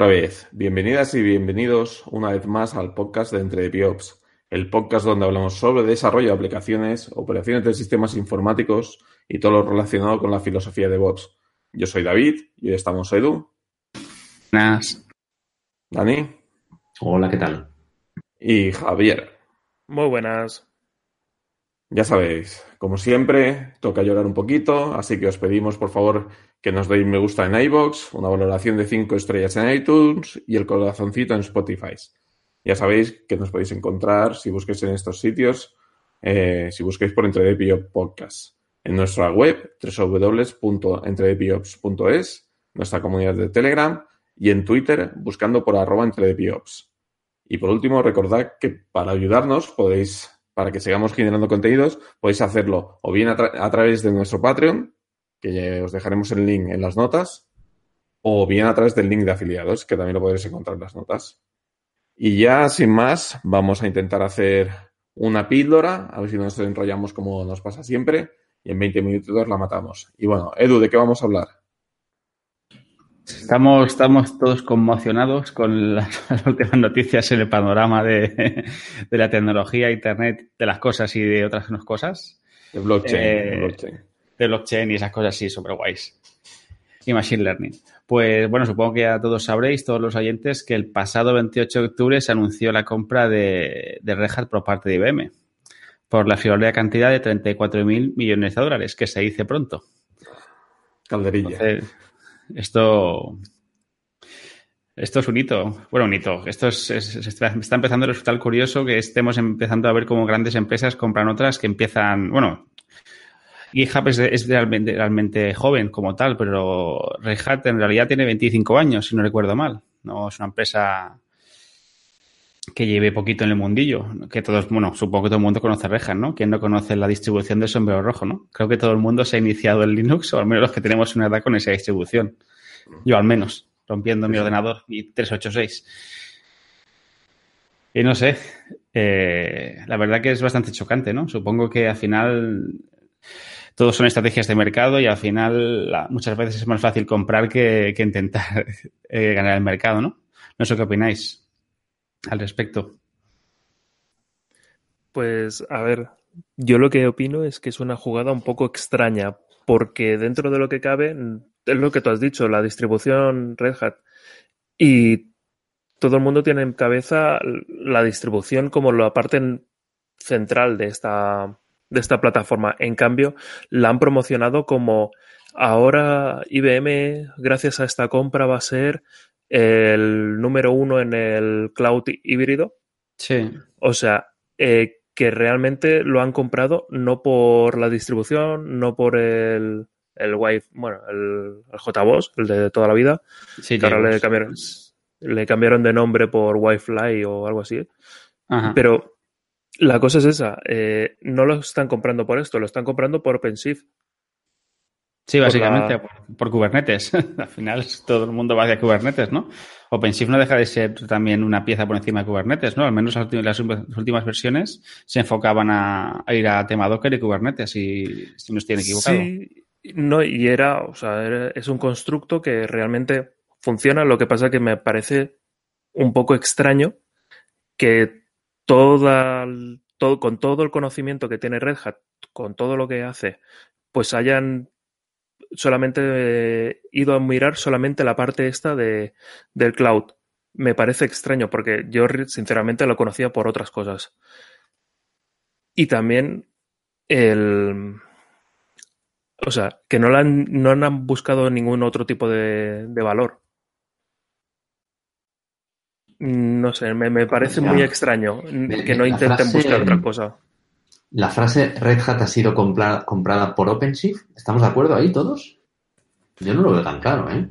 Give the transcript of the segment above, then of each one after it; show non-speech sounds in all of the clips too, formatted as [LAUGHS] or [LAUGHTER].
Otra vez, bienvenidas y bienvenidos una vez más al podcast de Entre DevOps, el podcast donde hablamos sobre desarrollo de aplicaciones, operaciones de sistemas informáticos y todo lo relacionado con la filosofía de DevOps. Yo soy David y hoy estamos Edu. Buenas. Dani. Hola, ¿qué tal? Y Javier. Muy buenas. Ya sabéis, como siempre, toca llorar un poquito, así que os pedimos por favor que nos deis me gusta en iBox, una valoración de 5 estrellas en iTunes y el corazoncito en Spotify. Ya sabéis que nos podéis encontrar si busquéis en estos sitios, eh, si busquéis por Entredepio Podcast, en nuestra web www.entredepiops.es, nuestra comunidad de Telegram y en Twitter buscando por arroba Entredepiops. Y por último, recordad que para ayudarnos podéis para que sigamos generando contenidos, podéis hacerlo o bien a, través de nuestro Patreon, que os dejaremos el link en las notas, o bien a través del link de afiliados, que también lo podréis encontrar en las notas. Y ya, sin más, vamos a intentar hacer una píldora, a ver si no nos enrollamos como nos pasa siempre, y en 20 minutos la matamos. Y bueno, Edu, ¿de qué vamos a hablar? Estamos, estamos todos conmocionados con [LAUGHS] las, últimas noticias en el panorama de, la tecnología, Internet, de las cosas y de otras cosas. De blockchain. de, blockchain. de blockchain y esas cosas así, super guays. Y Machine Learning. Pues bueno, supongo que ya todos sabréis, todos los oyentes, que el pasado 28 de octubre se anunció la compra de, de Red Hat por parte de IBM por la friolera cantidad de 34.000 millones de dólares, que se dice pronto. Calderilla. Esto, esto es un hito. Bueno, un hito. Esto es, está, empezando a resultar curioso que estemos empezando a ver cómo grandes empresas compran otras que empiezan. Bueno, GitHub es, es realmente, joven como tal, pero Red Hat en realidad tiene 25 años, si no recuerdo mal. No es una empresa que lleve poquito en el mundillo, que todos, bueno, supongo que todo el mundo conoce Red Hat, ¿no? ¿Quién no conoce la distribución del sombrero rojo, no? Creo que todo el mundo se ha iniciado en Linux, o al menos los que tenemos una edad con esa distribución. Yo al menos, rompiendo mi ordenador y 386. Y no sé, eh, la verdad que es bastante chocante, ¿no? Supongo que al final todos son estrategias de mercado y al final muchas veces es más fácil comprar que, intentar [LAUGHS] eh, ganar el mercado, ¿no? No sé qué opináis al respecto? Pues a ver, yo lo que opino es que es una jugada un poco extraña, porque dentro de lo que cabe, es lo que tú has dicho, la distribución Red Hat. Y todo el mundo tiene en cabeza la distribución como la parte central de esta, de esta plataforma. En cambio, la han promocionado como ahora IBM, gracias a esta compra, va a ser el número uno en el cloud híbrido. Sí. O sea, eh, que realmente lo han comprado no por la distribución, no por el, el Wi bueno, el, el JBoss, el de toda la vida. Sí, que ahora le cambiaron, le cambiaron de nombre por Wi-Fi o algo así. Pero la cosa es esa, eh, no lo están comprando por esto, lo están comprando por OpenShift. Sí, básicamente por, Kubernetes. [LAUGHS] Al final todo el mundo va hacia Kubernetes, ¿no? OpenShift no deja de ser también una pieza por encima de Kubernetes, ¿no? Al menos las, últimas versiones se enfocaban a, ir a tema Docker y Kubernetes, y si no estoy equivocado. Sí, no, y era, o sea, es un constructo que realmente funciona. Lo que pasa que me parece un poco extraño que toda, todo, con todo el conocimiento que tiene Red Hat, con todo lo que hace, pues hayan solamente he ido a mirar solamente la parte esta de, del cloud. Me parece extraño porque yo sinceramente lo conocía por otras cosas. Y también el... O sea, que no, han, no han buscado ningún otro tipo de, de valor. No sé, me, me parece muy extraño que no intenten buscar otra cosa. La frase Red Hat ha sido comprada por OpenShift. ¿Estamos de acuerdo ahí todos? Yo no lo veo tan claro, ¿eh?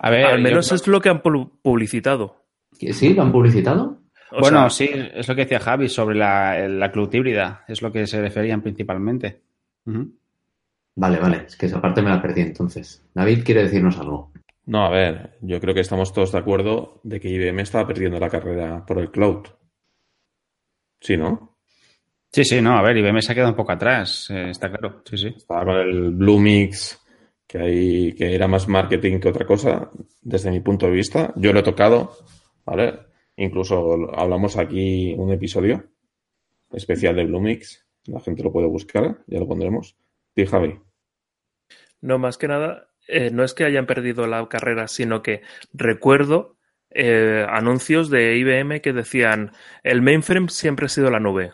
A ver, al menos es lo que han publicitado. ¿Sí? ¿Lo han publicitado? bueno, sí, es lo que decía Javi sobre la, la cloud híbrida. Es lo que se referían principalmente. Vale, vale. Es que esa parte me la perdí entonces. David quiere decirnos algo. No, a ver, yo creo que estamos todos de acuerdo de que IBM estaba perdiendo la carrera por el cloud. ¿Sí, no? Sí, sí, no, a ver, IBM se ha quedado un poco atrás, eh, está claro, sí, sí. Estaba con el Bluemix, que, hay, que era más marketing que otra cosa, desde mi punto de vista. Yo lo he tocado, ¿vale? Incluso hablamos aquí un episodio especial de Bluemix. La gente lo puede buscar, ya lo pondremos. Sí, Javi. No, más que nada, eh, no es que hayan perdido la carrera, sino que recuerdo eh, anuncios de IBM que decían el mainframe siempre ha sido la nube.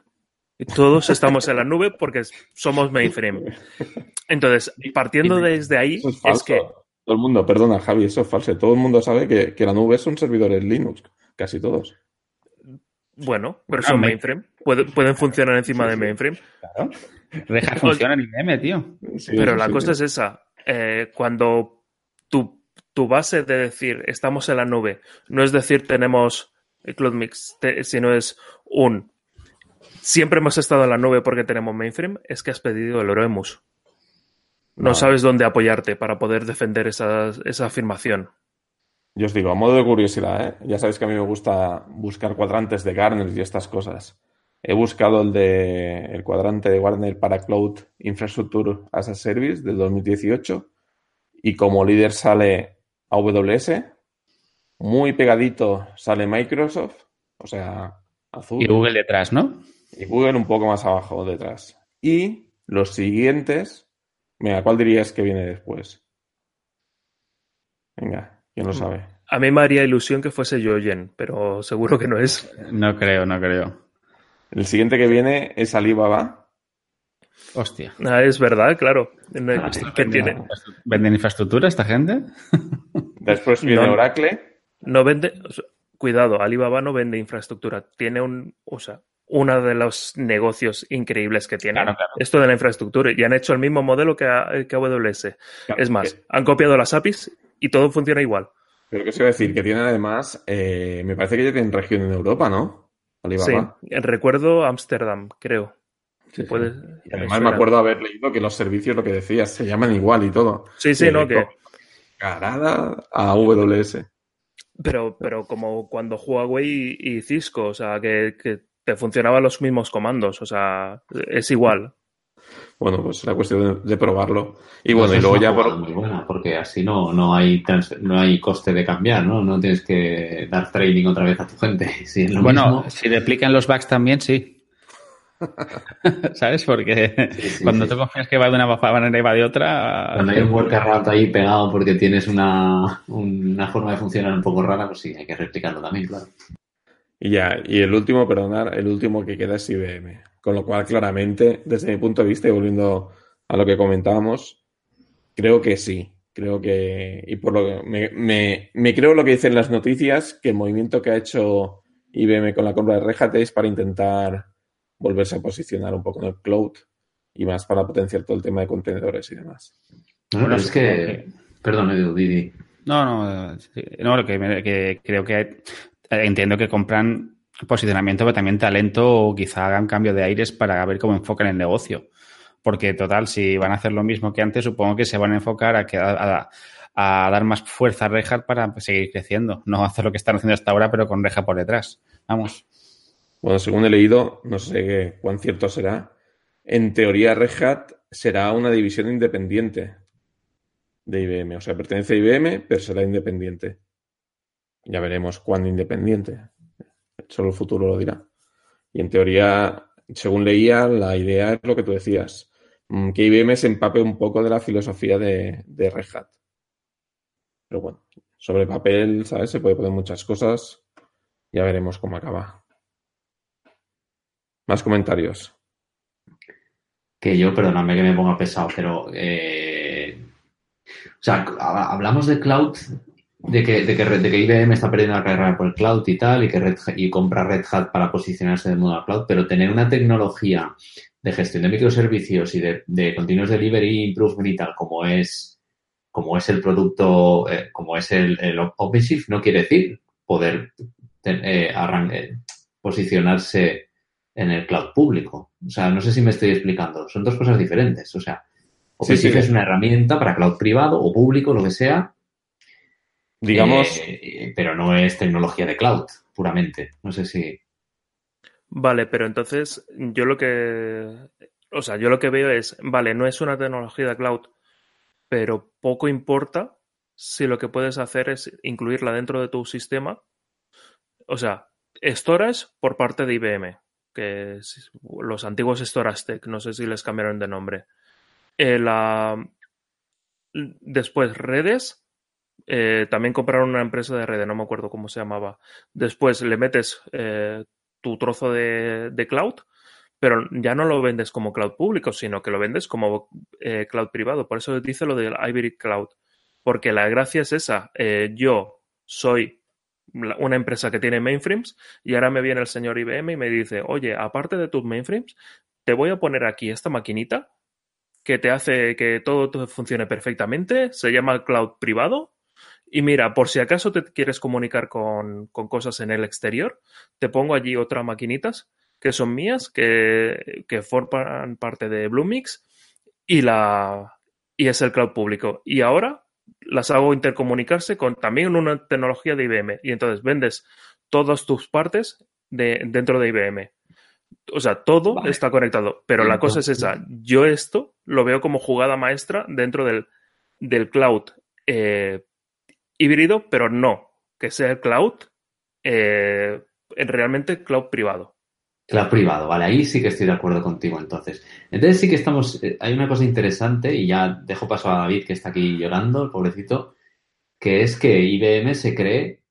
Y todos estamos en la nube porque somos mainframe. Entonces, partiendo desde ahí, es, que. Todo el mundo, perdona, Javi, eso es falso. Todo el mundo sabe que, que la nube son servidores Linux, casi todos. Bueno, pero son mainframe. Pueden, funcionar encima de mainframe. Claro. funciona en IBM, tío. pero la cosa es esa. Eh, cuando tu, tu, base de decir estamos en la nube no es decir tenemos CloudMix, sino es un siempre hemos estado en la nube porque tenemos mainframe, es que has pedido el Oremus. No, sabes dónde apoyarte para poder defender esa, esa afirmación. Yo os digo, a modo de curiosidad, ¿eh? ya sabéis que a mí me gusta buscar cuadrantes de Garner y estas cosas. He buscado el de el cuadrante de Warner para Cloud Infrastructure as a Service del 2018 y como líder sale AWS, muy pegadito sale Microsoft, o sea, azul. Y Google detrás, ¿no? Y Google un poco más abajo detrás. Y los siguientes, mira, ¿cuál dirías que viene después? Venga, ¿quién lo sabe? A mí me haría ilusión que fuese Yoyen, pero seguro que no es. No creo, no creo. El siguiente que viene es Alibaba. Hostia. Ah, es verdad, claro. ¿Venden infraestructura esta gente? [LAUGHS] [LAUGHS] Después viene Oracle. No vende. Cuidado, Alibaba no vende infraestructura. Tiene un. O sea, uno de los negocios increíbles que tiene. Esto de la infraestructura. Y han hecho el mismo modelo que, AWS. es más, han copiado las APIs y todo funciona igual. Pero qué se iba a decir, que tienen además, eh, me parece que ya tienen región en Europa, ¿no? Sí, recuerdo Ámsterdam, creo. y además me acuerdo haber leído que los servicios, lo que decías, se llaman igual y todo. Sí, sí, no, que. Carada a AWS. Pero, pero como cuando Huawei y, Cisco, o sea, que, te funcionaban los mismos comandos, o sea, es igual. Bueno, pues la cuestión de, probarlo. Y bueno, y luego ya por... Muy buena, porque así no, no, hay no hay coste de cambiar, ¿no? No tienes que dar training otra vez a tu gente. [LAUGHS] bueno, si replican los bugs también, sí. [LAUGHS] ¿Sabes? Porque [LAUGHS] cuando tú confías que va de una manera y va de otra. Cuando hay un workaround ahí pegado porque tienes una, una forma de funcionar un poco rara, pues sí, hay que replicarlo también, claro. Y ya, y el último, perdonad, el último que queda es IBM. Con lo cual, claramente, desde mi punto de vista, y volviendo a lo que comentábamos, creo que sí. Creo que, y por lo que me, me, creo lo que dicen las noticias, que el movimiento que ha hecho IBM con la compra de Red Hat es para intentar volverse a posicionar un poco en el cloud y más para potenciar todo el tema de contenedores y demás. bueno, es que, perdón, Edu, Didi. No, no, no, lo que, que creo que entiendo que compran posicionamiento, pero también talento o quizá hagan cambio de aires para ver cómo enfocan el negocio. Porque, total, si van a hacer lo mismo que antes, supongo que se van a enfocar a, dar más fuerza a Rehat para seguir creciendo. No [LAUGHS] hacer lo que están haciendo hasta ahora, pero con Rehat por detrás. Vamos. Bueno, según he leído, no sé cuán cierto será, en teoría Rehat será una división independiente de IBM. O sea, pertenece a IBM, pero será independiente. Ya veremos cuándo independiente. Solo el futuro lo dirá. Y en teoría, según leía, la idea es lo que tú decías, mm, que IBM se empape un poco de la filosofía de, de Red Hat. Pero bueno, sobre papel, ¿sabes? Se puede poner muchas cosas. Ya veremos cómo acaba. Más comentarios. Que yo, perdóname que me ponga pesado, pero. Eh, o sea, hablamos de cloud de que, de que, de que IBM está perdiendo la carrera por el cloud y tal, y que Red, y compra Red Hat para posicionarse en modo cloud, pero tener una tecnología de gestión de microservicios y de, de continuous delivery improvement y tal, como es, como es el producto, eh, como es el, el, OpenShift, no quiere decir poder eh, eh, posicionarse en el cloud público. O sea, no sé si me estoy explicando. Son dos cosas diferentes. O sea, OpenShift es una herramienta para cloud privado o público, lo que sea, Digamos. Eh, pero no es tecnología de cloud, puramente. No sé si. Vale, pero entonces yo lo que. O sea, yo lo que veo es, vale, no es una tecnología de cloud, pero poco importa si lo que puedes hacer es incluirla dentro de tu sistema. O sea, storage por parte de IBM, que es los antiguos Storage no sé si les cambiaron de nombre. Eh, la... Después, redes. Eh, también compraron una empresa de redes, no me acuerdo cómo se llamaba. Después le metes eh, tu trozo de, de cloud, pero ya no lo vendes como cloud público, sino que lo vendes como eh, cloud privado. Por eso dice lo del Hybrid Cloud. Porque la gracia es esa. Yo soy una empresa que tiene mainframes y ahora me viene el señor IBM y me dice, oye, aparte de tus mainframes, te voy a poner aquí esta maquinita que te hace que todo funcione perfectamente. Se llama cloud privado. Y mira, por si acaso te quieres comunicar con, con cosas en el exterior, te pongo allí otras maquinitas que son mías, que, que forman parte de Bluemix y, la, y es el cloud público. Y ahora las hago intercomunicarse con también una tecnología de IBM. Y entonces vendes todas tus partes de, dentro de IBM. O sea, todo Vale. está conectado. Pero la cosa es esa. Yo esto lo veo como jugada maestra dentro del, del cloud eh, híbrido, pero no que sea el cloud eh, realmente cloud privado. Cloud privado, vale, ahí sí que estoy de acuerdo contigo entonces. Entonces sí que estamos, eh, hay una cosa interesante y ya dejo paso a David que está aquí llorando, el pobrecito, que es que IBM se cree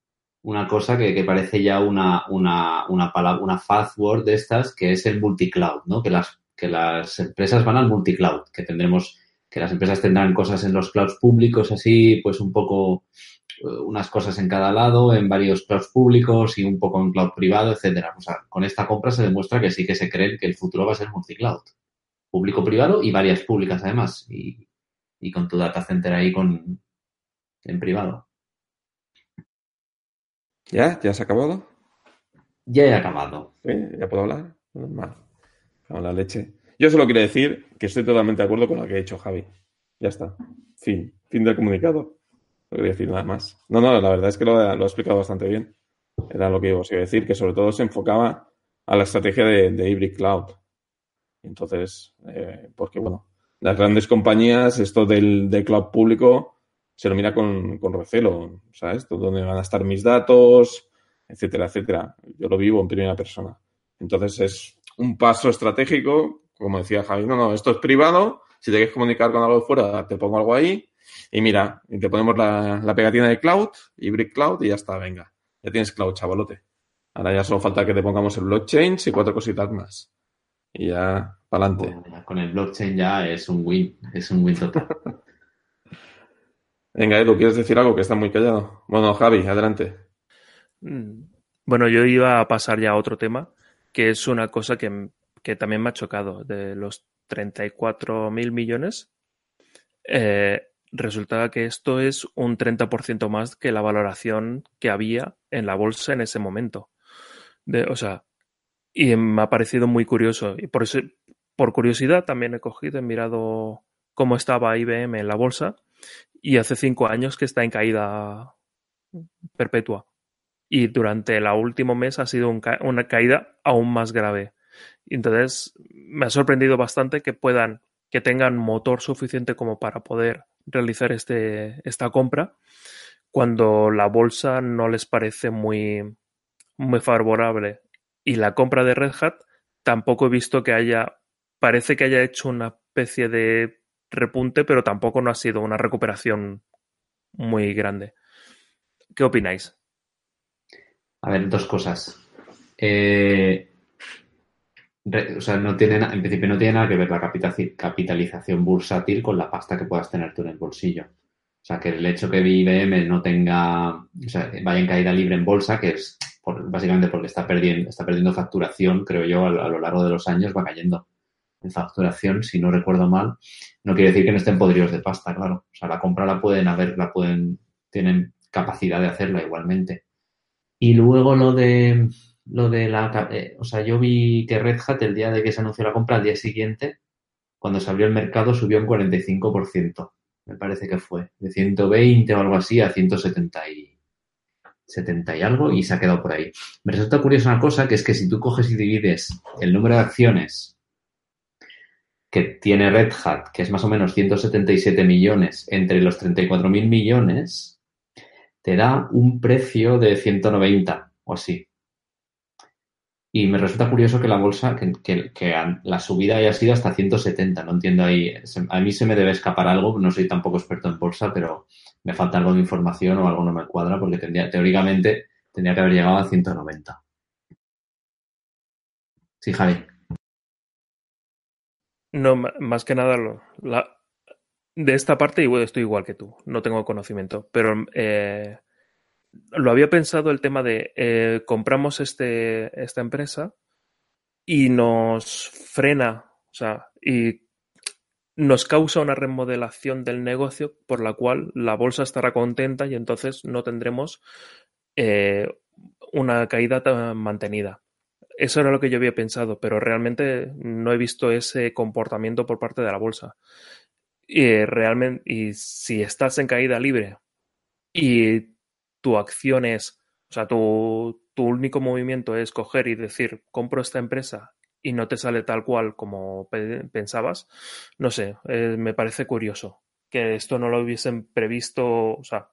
una cosa que, que parece ya una, una, una palabra, una fastword de estas, que es el multicloud, ¿no? Que las, que las empresas van al multicloud, que tendremos, que las empresas tendrán cosas en los clouds públicos así, pues un poco eh, unas cosas en cada lado, en varios clouds públicos y un poco en cloud privado, etcétera. O sea, con esta compra se demuestra que sí que se creen que el futuro va a ser multicloud. Público-privado y varias públicas además. Y, y con tu data center ahí con, en privado. ¿Ya? ¿Ya se ha acabado? Ya he acabado. ¿Sí? ¿Ya puedo hablar? Normal. Con la leche. Yo solo quiero decir que estoy totalmente de acuerdo con lo que ha hecho Javi. Ya está. Fin. Fin del comunicado. No quería decir nada más. No, no, la verdad es que lo, ha- explicado bastante bien. Era lo que os iba a decir, que sobre todo se enfocaba a la estrategia de, de Hybrid Cloud. Entonces, eh, porque bueno, las grandes compañías, esto del, del cloud público, se lo mira con, con recelo, ¿sabes? ¿Dónde van a estar mis datos? Etcétera, etcétera. Yo lo vivo en primera persona. Entonces es un paso estratégico, como decía Javi, no, no, esto es privado, si te quieres comunicar con algo de fuera, te pongo algo ahí, y mira, y te ponemos la, la pegatina de cloud, hybrid cloud, y ya está, venga. Ya tienes cloud, chavalote. Ahora ya solo falta que te pongamos el blockchain y cuatro cositas más. Y ya, para adelante. Bueno, con el blockchain ya es un win, es un win total. [LAUGHS] Venga, Edu, ¿quieres decir algo? Que está muy callado. Bueno, Javi, adelante. Mm, Bueno, yo iba a pasar ya a otro tema, que es una cosa que, que también me ha chocado. De los 34 mil millones, eh, resulta que esto es un 30% más que la valoración que había en la bolsa en ese momento. De, o sea, y me ha parecido muy curioso. Y por eso, por curiosidad, también he cogido, he mirado cómo estaba IBM en la bolsa, y hace cinco años que está en caída perpetua y durante el último mes ha sido una caída aún más grave. Entonces, me ha sorprendido bastante que puedan, que tengan motor suficiente como para poder realizar este, esta compra cuando la bolsa no les parece muy, muy favorable. Y la compra de Red Hat tampoco he visto que haya, parece que haya hecho una especie de repunte, pero tampoco no ha sido una recuperación muy grande. ¿Qué opináis? A ver, dos cosas. Eh, o sea, no tiene, en principio no tiene nada que ver la capitalización bursátil con la pasta que puedas tener tú en el bolsillo. O sea, que el hecho que IBM no tenga, o sea, vaya en caída libre en bolsa, que es básicamente porque está perdiendo, está perdiendo facturación, creo yo, a, a lo largo de los años va cayendo en facturación, si no recuerdo mal. No quiere decir que no estén podridos de pasta, claro. O sea, la compra la pueden haber, la pueden, tienen capacidad de hacerla igualmente. Y luego lo de lo de la eh, o sea, yo vi que Red Hat el día de que se anunció la compra, al día siguiente, cuando se abrió el mercado, subió un 45%, me parece que fue, de 120 o algo así a 170 y, 70 y algo y se ha quedado por ahí. Me resulta curiosa una cosa, que es que si tú coges y divides el número de acciones que tiene Red Hat, que es más o menos 177 millones entre los 34 mil millones, te da un precio de 190 o así. Y me resulta curioso que la bolsa, que, la subida haya sido hasta 170, no entiendo ahí. A mí se me debe escapar algo, no soy tampoco experto en bolsa, pero me falta algo de información o algo no me cuadra porque tendría, teóricamente tendría que haber llegado a 190. Sí, Javi. No, más que nada, la, de esta parte estoy igual que tú, no tengo conocimiento, pero eh, lo había pensado el tema de eh, compramos este, esta empresa y nos frena, o sea, y nos causa una remodelación del negocio por la cual la bolsa estará contenta y entonces no tendremos eh, una caída tan mantenida. Eso era lo que yo había pensado, pero realmente no he visto ese comportamiento por parte de la bolsa. Y realmente, y si estás en caída libre y tu acción es, o sea, tu, tu único movimiento es coger y decir, compro esta empresa y no te sale tal cual como pensabas, no sé, eh, me parece curioso que esto no lo hubiesen previsto, o sea,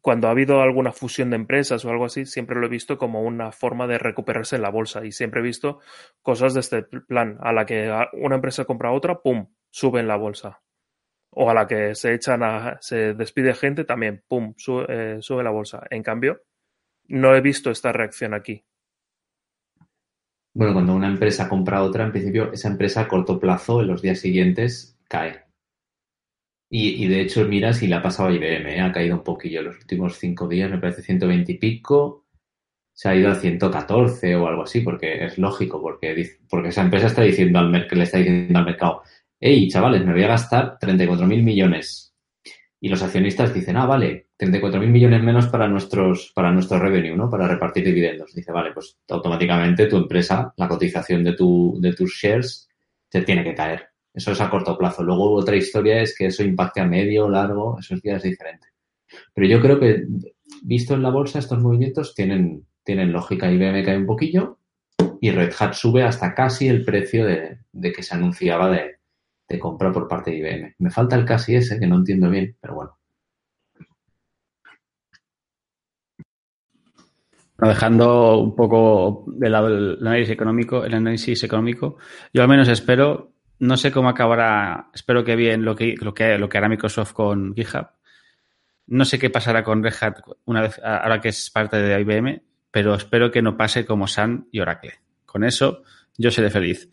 cuando ha habido alguna fusión de empresas o algo así, siempre lo he visto como una forma de recuperarse en la bolsa y siempre he visto cosas de este plan, a la que una empresa compra otra, ¡pum!, sube en la bolsa. O a la que se echan a, se despide gente, también, ¡pum!, sube, eh, sube la bolsa. En cambio, no he visto esta reacción aquí. Bueno, cuando una empresa compra otra, en principio esa empresa a corto plazo, en los días siguientes, cae. Y, de hecho, mira si le ha pasado a IBM, ¿eh? ha caído un poquillo en los últimos cinco días, me parece 120 y pico, se ha ido a 114 o algo así, porque es lógico, porque, porque esa empresa está diciendo al le está diciendo al mercado, hey, chavales, me voy a gastar 34 mil millones. Y los accionistas dicen, ah, vale, 34 mil millones menos para nuestros, para nuestro revenue, ¿no? Para repartir dividendos. Dice, vale, pues automáticamente tu empresa, la cotización de, tu, de tus shares, se tiene que caer. Eso es a corto plazo. Luego otra historia es que eso impacte a medio, largo, eso ya es diferente. Pero yo creo que, visto en la bolsa, estos movimientos tienen, tienen lógica. IBM cae un poquillo y Red Hat sube hasta casi el precio de, que se anunciaba de, de, compra por parte de IBM. Me falta el casi ese, que no entiendo bien, pero bueno. Dejando un poco de lado el análisis económico, el análisis económico, yo al menos espero no sé cómo acabará, espero que bien lo que, lo que, hará Microsoft con GitHub. No sé qué pasará con Red Hat una vez, ahora que es parte de IBM, pero espero que no pase como Sun y Oracle. Con eso, yo seré feliz.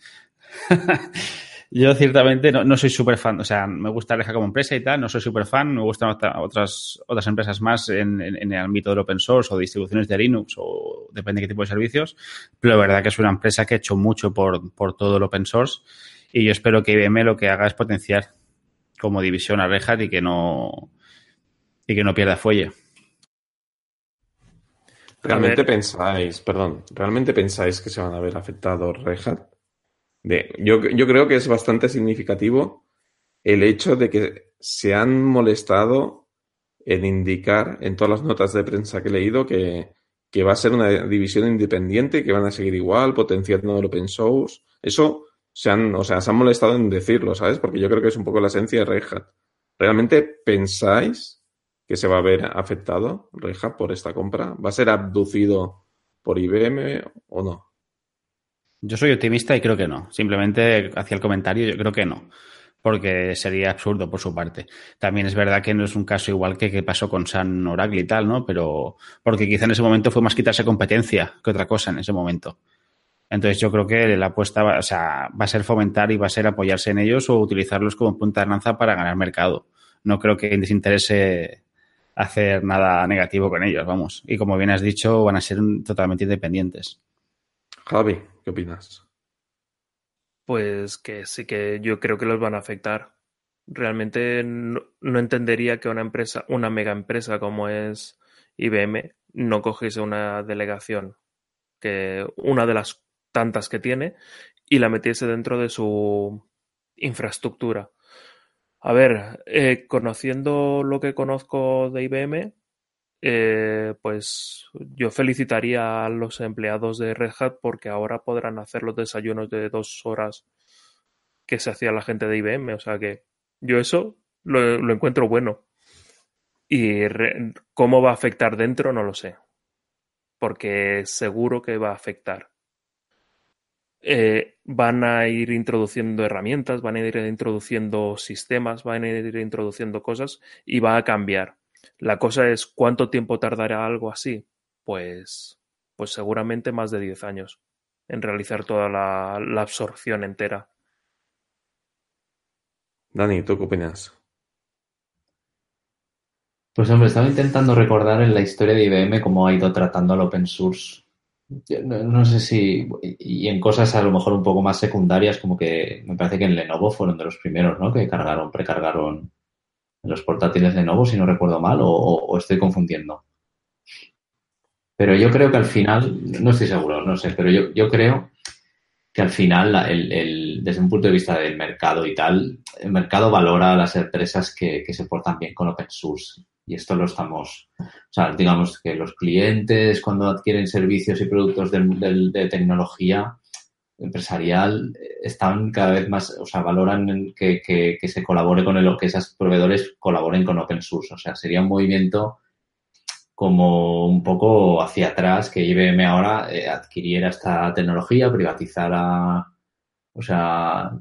[LAUGHS] yo ciertamente no, soy súper fan, o sea, me gusta Hat como empresa y tal, no soy súper fan, me gustan otras, otras empresas más en, el ámbito del open source o distribuciones de Linux o depende de qué tipo de servicios, pero la verdad que es una empresa que ha hecho mucho por, por todo el open source y yo espero que IBM lo que haga es potenciar como división a Red Hat y que no, y que no pierda fuelle. ¿Realmente pensáis, perdón, realmente pensáis que se van a ver afectados Red Hat? De, yo, yo creo que es bastante significativo el hecho de que se han molestado en indicar en todas las notas de prensa que he leído que, que va a ser una división independiente, que van a seguir igual, potenciando el open source. Eso se han, o sea, se han molestado en decirlo, ¿sabes? Porque yo creo que es un poco la esencia de Red. ¿Realmente pensáis que se va a ver afectado Red Hat por esta compra? ¿Va a ser abducido por IBM o no? Yo soy optimista y creo que no. Simplemente hacia el comentario yo creo que no. Porque sería absurdo por su parte. También es verdad que no es un caso igual que que pasó con San Oracle y tal, ¿no? Pero porque quizá en ese momento fue más quitarse competencia que otra cosa en ese momento. Entonces yo creo que la apuesta va, o sea, va a ser fomentar y va a ser apoyarse en ellos o utilizarlos como punta de lanza para ganar mercado. No creo que les interese hacer nada negativo con ellos, vamos. Y como bien has dicho, van a ser totalmente independientes. Javi, ¿qué opinas? Pues que sí que yo creo que los van a afectar. Realmente no, entendería que una empresa, una mega empresa como es IBM, no cogiese una delegación que una de las tantas que tiene y la metiese dentro de su infraestructura. A ver, eh, conociendo lo que conozco de IBM, eh, pues yo felicitaría a los empleados de Red Hat porque ahora podrán hacer los desayunos de dos horas que se hacía la gente de IBM. O sea que yo eso lo, encuentro bueno. Y re- cómo va a afectar dentro no lo sé. Porque seguro que va a afectar. Eh, van a ir introduciendo herramientas, van a ir introduciendo sistemas, van a ir introduciendo cosas y va a cambiar. La cosa es cuánto tiempo tardará algo así. Pues, pues seguramente más de 10 años en realizar toda la, la absorción entera. Dani, ¿tú qué opinas? Pues hombre, estaba intentando recordar en la historia de IBM cómo ha ido tratando al open source. No, no sé si, y en cosas a lo mejor un poco más secundarias, como que me parece que en Lenovo fueron de los primeros, ¿no? Que cargaron, precargaron los portátiles Lenovo, si no recuerdo mal, o, estoy confundiendo. Pero yo creo que al final, no estoy seguro, no sé, pero yo, yo creo que al final, el- el- desde un punto de vista del mercado y tal, el mercado valora a las empresas que, que se portan bien con open source. Y esto lo estamos, o sea, digamos que los clientes cuando adquieren servicios y productos de tecnología empresarial eh, están cada vez más, o sea, valoran que, que, que se colabore con el, que esos proveedores colaboren con open source. O sea, sería un movimiento como un poco hacia atrás que IBM ahora eh, adquiriera esta tecnología, privatizara, o sea,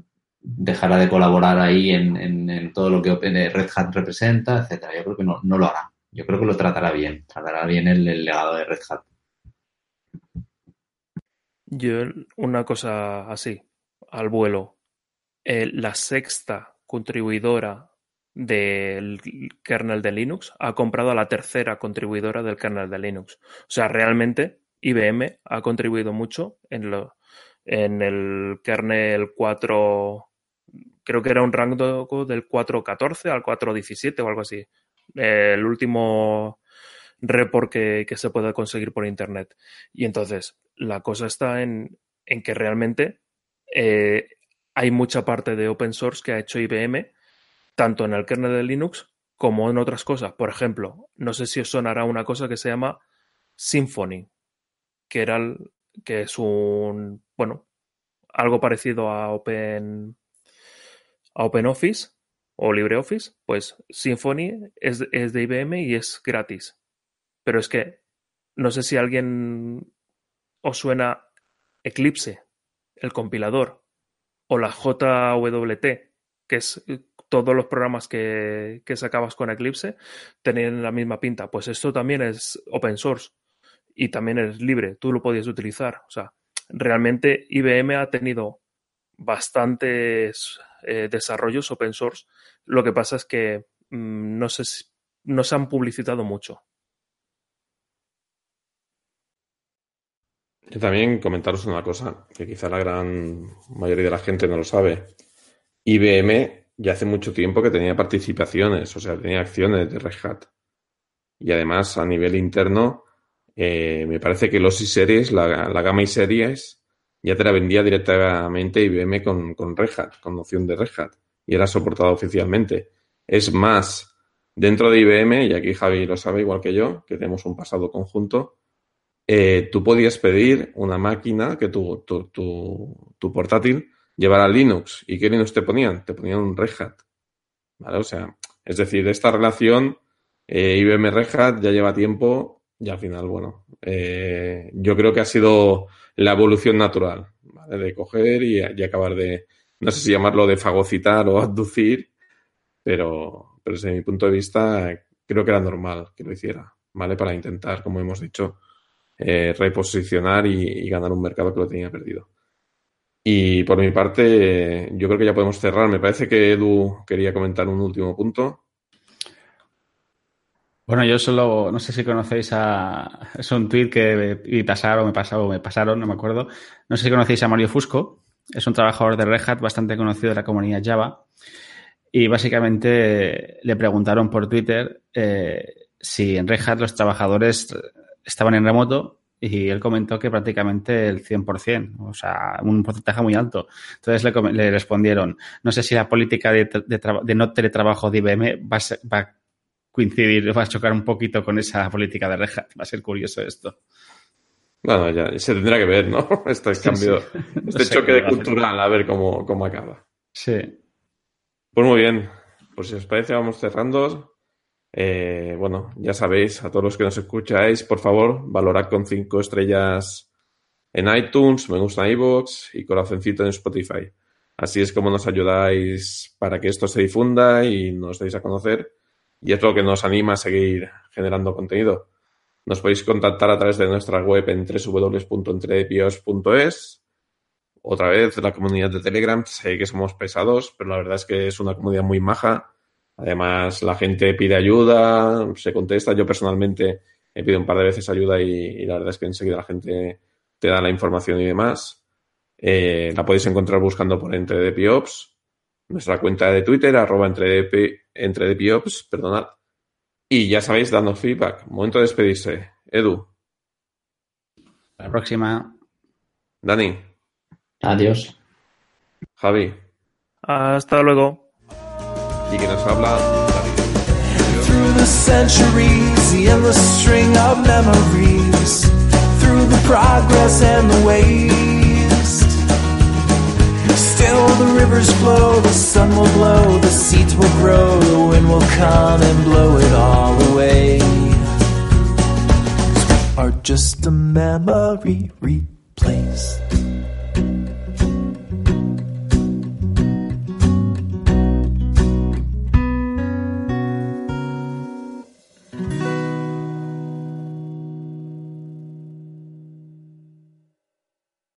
dejara de colaborar ahí en, en, en todo lo que eh, Red Hat representa, etcétera. Yo creo que no, no lo hará. Yo creo que lo tratará bien, tratará bien el legado de Red Hat. Yo, una cosa así, al vuelo. Eh, la sexta contribuidora del kernel de Linux ha comprado a la tercera contribuidora del kernel de Linux. O sea, realmente IBM ha contribuido mucho en, lo, en el kernel 4, creo que era un rango del 4.14 al 4.17 o algo así. El último report que, que se puede conseguir por internet. Y entonces, la cosa está en, en que realmente eh, hay mucha parte de open source que ha hecho IBM, tanto en el kernel de Linux como en otras cosas. Por ejemplo, no sé si os sonará una cosa que se llama Symfony, que era el- que es un bueno algo parecido a Open a OpenOffice o LibreOffice, pues Symfony es, es de IBM y es gratis. Pero es que no sé si alguien os suena Eclipse, el compilador, o la JWT, que es eh, todos los programas que, que sacabas con Eclipse, tenían la misma pinta. Pues esto también es open source y también es libre, tú lo podías utilizar. O sea, realmente IBM ha tenido bastantes eh, desarrollos open source. Lo que pasa es que mm, no, si- no se han publicitado mucho. Yo también comentaros una cosa que quizá la gran mayoría de la gente no lo sabe. IBM ya hace mucho tiempo que tenía participaciones, o sea, tenía acciones de Red Hat. Y además, a nivel interno, eh, me parece que los i-Series, la, gama i-Series, ya te la vendía directamente IBM con, con Red Hat, con noción de Red Hat. Y era soportado oficialmente. Es más, dentro de IBM, y aquí Javi lo sabe igual que yo, que tenemos un pasado conjunto, eh, tú podías pedir una máquina que tu, tu, tu, portátil llevara Linux. ¿Y qué Linux te ponían? Te ponían un Red Hat. ¿Vale? O sea, es decir, esta relación eh, IBM Red Hat ya lleva tiempo y al final, bueno, eh, yo creo que ha sido la evolución natural, ¿vale? De coger y, y acabar de, no sé si llamarlo de fagocitar o abducir, pero, pero desde mi punto de vista creo que era normal que lo hiciera, ¿vale? Para intentar, como hemos dicho, eh, reposicionar y, ganar un mercado que lo tenía perdido. Y por mi parte, yo creo que ya podemos cerrar. Me parece que Edu quería comentar un último punto. Bueno, yo solo, no sé si conocéis a. Es un tweet que me pasaron, me pasaron, me pasaron, no me acuerdo. No sé si conocéis a Mario Fusco. Es un trabajador de Red Hat bastante conocido de la comunidad Java. Y básicamente le preguntaron por Twitter eh, si en Red Hat los trabajadores estaban en remoto y él comentó que prácticamente el 100%, o sea, un porcentaje muy alto. Entonces le, le respondieron, no sé si la política de, de, de no teletrabajo de IBM va a, ser, va a, coincidir, va a chocar un poquito con esa política de Red Hat. Va a ser curioso esto. Bueno, ya se tendrá que ver, ¿no? [LAUGHS] Este cambio, sí, sí. [LAUGHS] este no choque de cultural, a ver cómo, cómo acaba. Sí. Pues muy bien. Pues si os parece, vamos cerrando. Eh, bueno, ya sabéis, a todos los que nos escucháis, por favor, valorad con cinco estrellas en iTunes, me gusta iVoox y corazoncito en Spotify. Así es como nos ayudáis para que esto se difunda y nos deis a conocer. Y es lo que nos anima a seguir generando contenido. Nos podéis contactar a través de nuestra web en www.entrepios.es. Otra vez, la comunidad de Telegram. Sé que somos pesados, pero la verdad es que es una comunidad muy maja. Además, la gente pide ayuda, se contesta. Yo personalmente he pedido un par de veces ayuda y, y la verdad es que enseguida la gente te da la información y demás. Eh, la podéis encontrar buscando por Entre Piops, nuestra cuenta de Twitter, arroba entre perdonad. Y ya sabéis, dando feedback. Momento de despedirse. Edu. La próxima. Dani. Adiós. Javi. Hasta luego. Y que nos habla. Through the centuries, the endless string of memories. Through the progress and the waste. Still the rivers flow, the sun will blow, the seeds will grow, the wind will come and blow it all away. are just a memory replaced.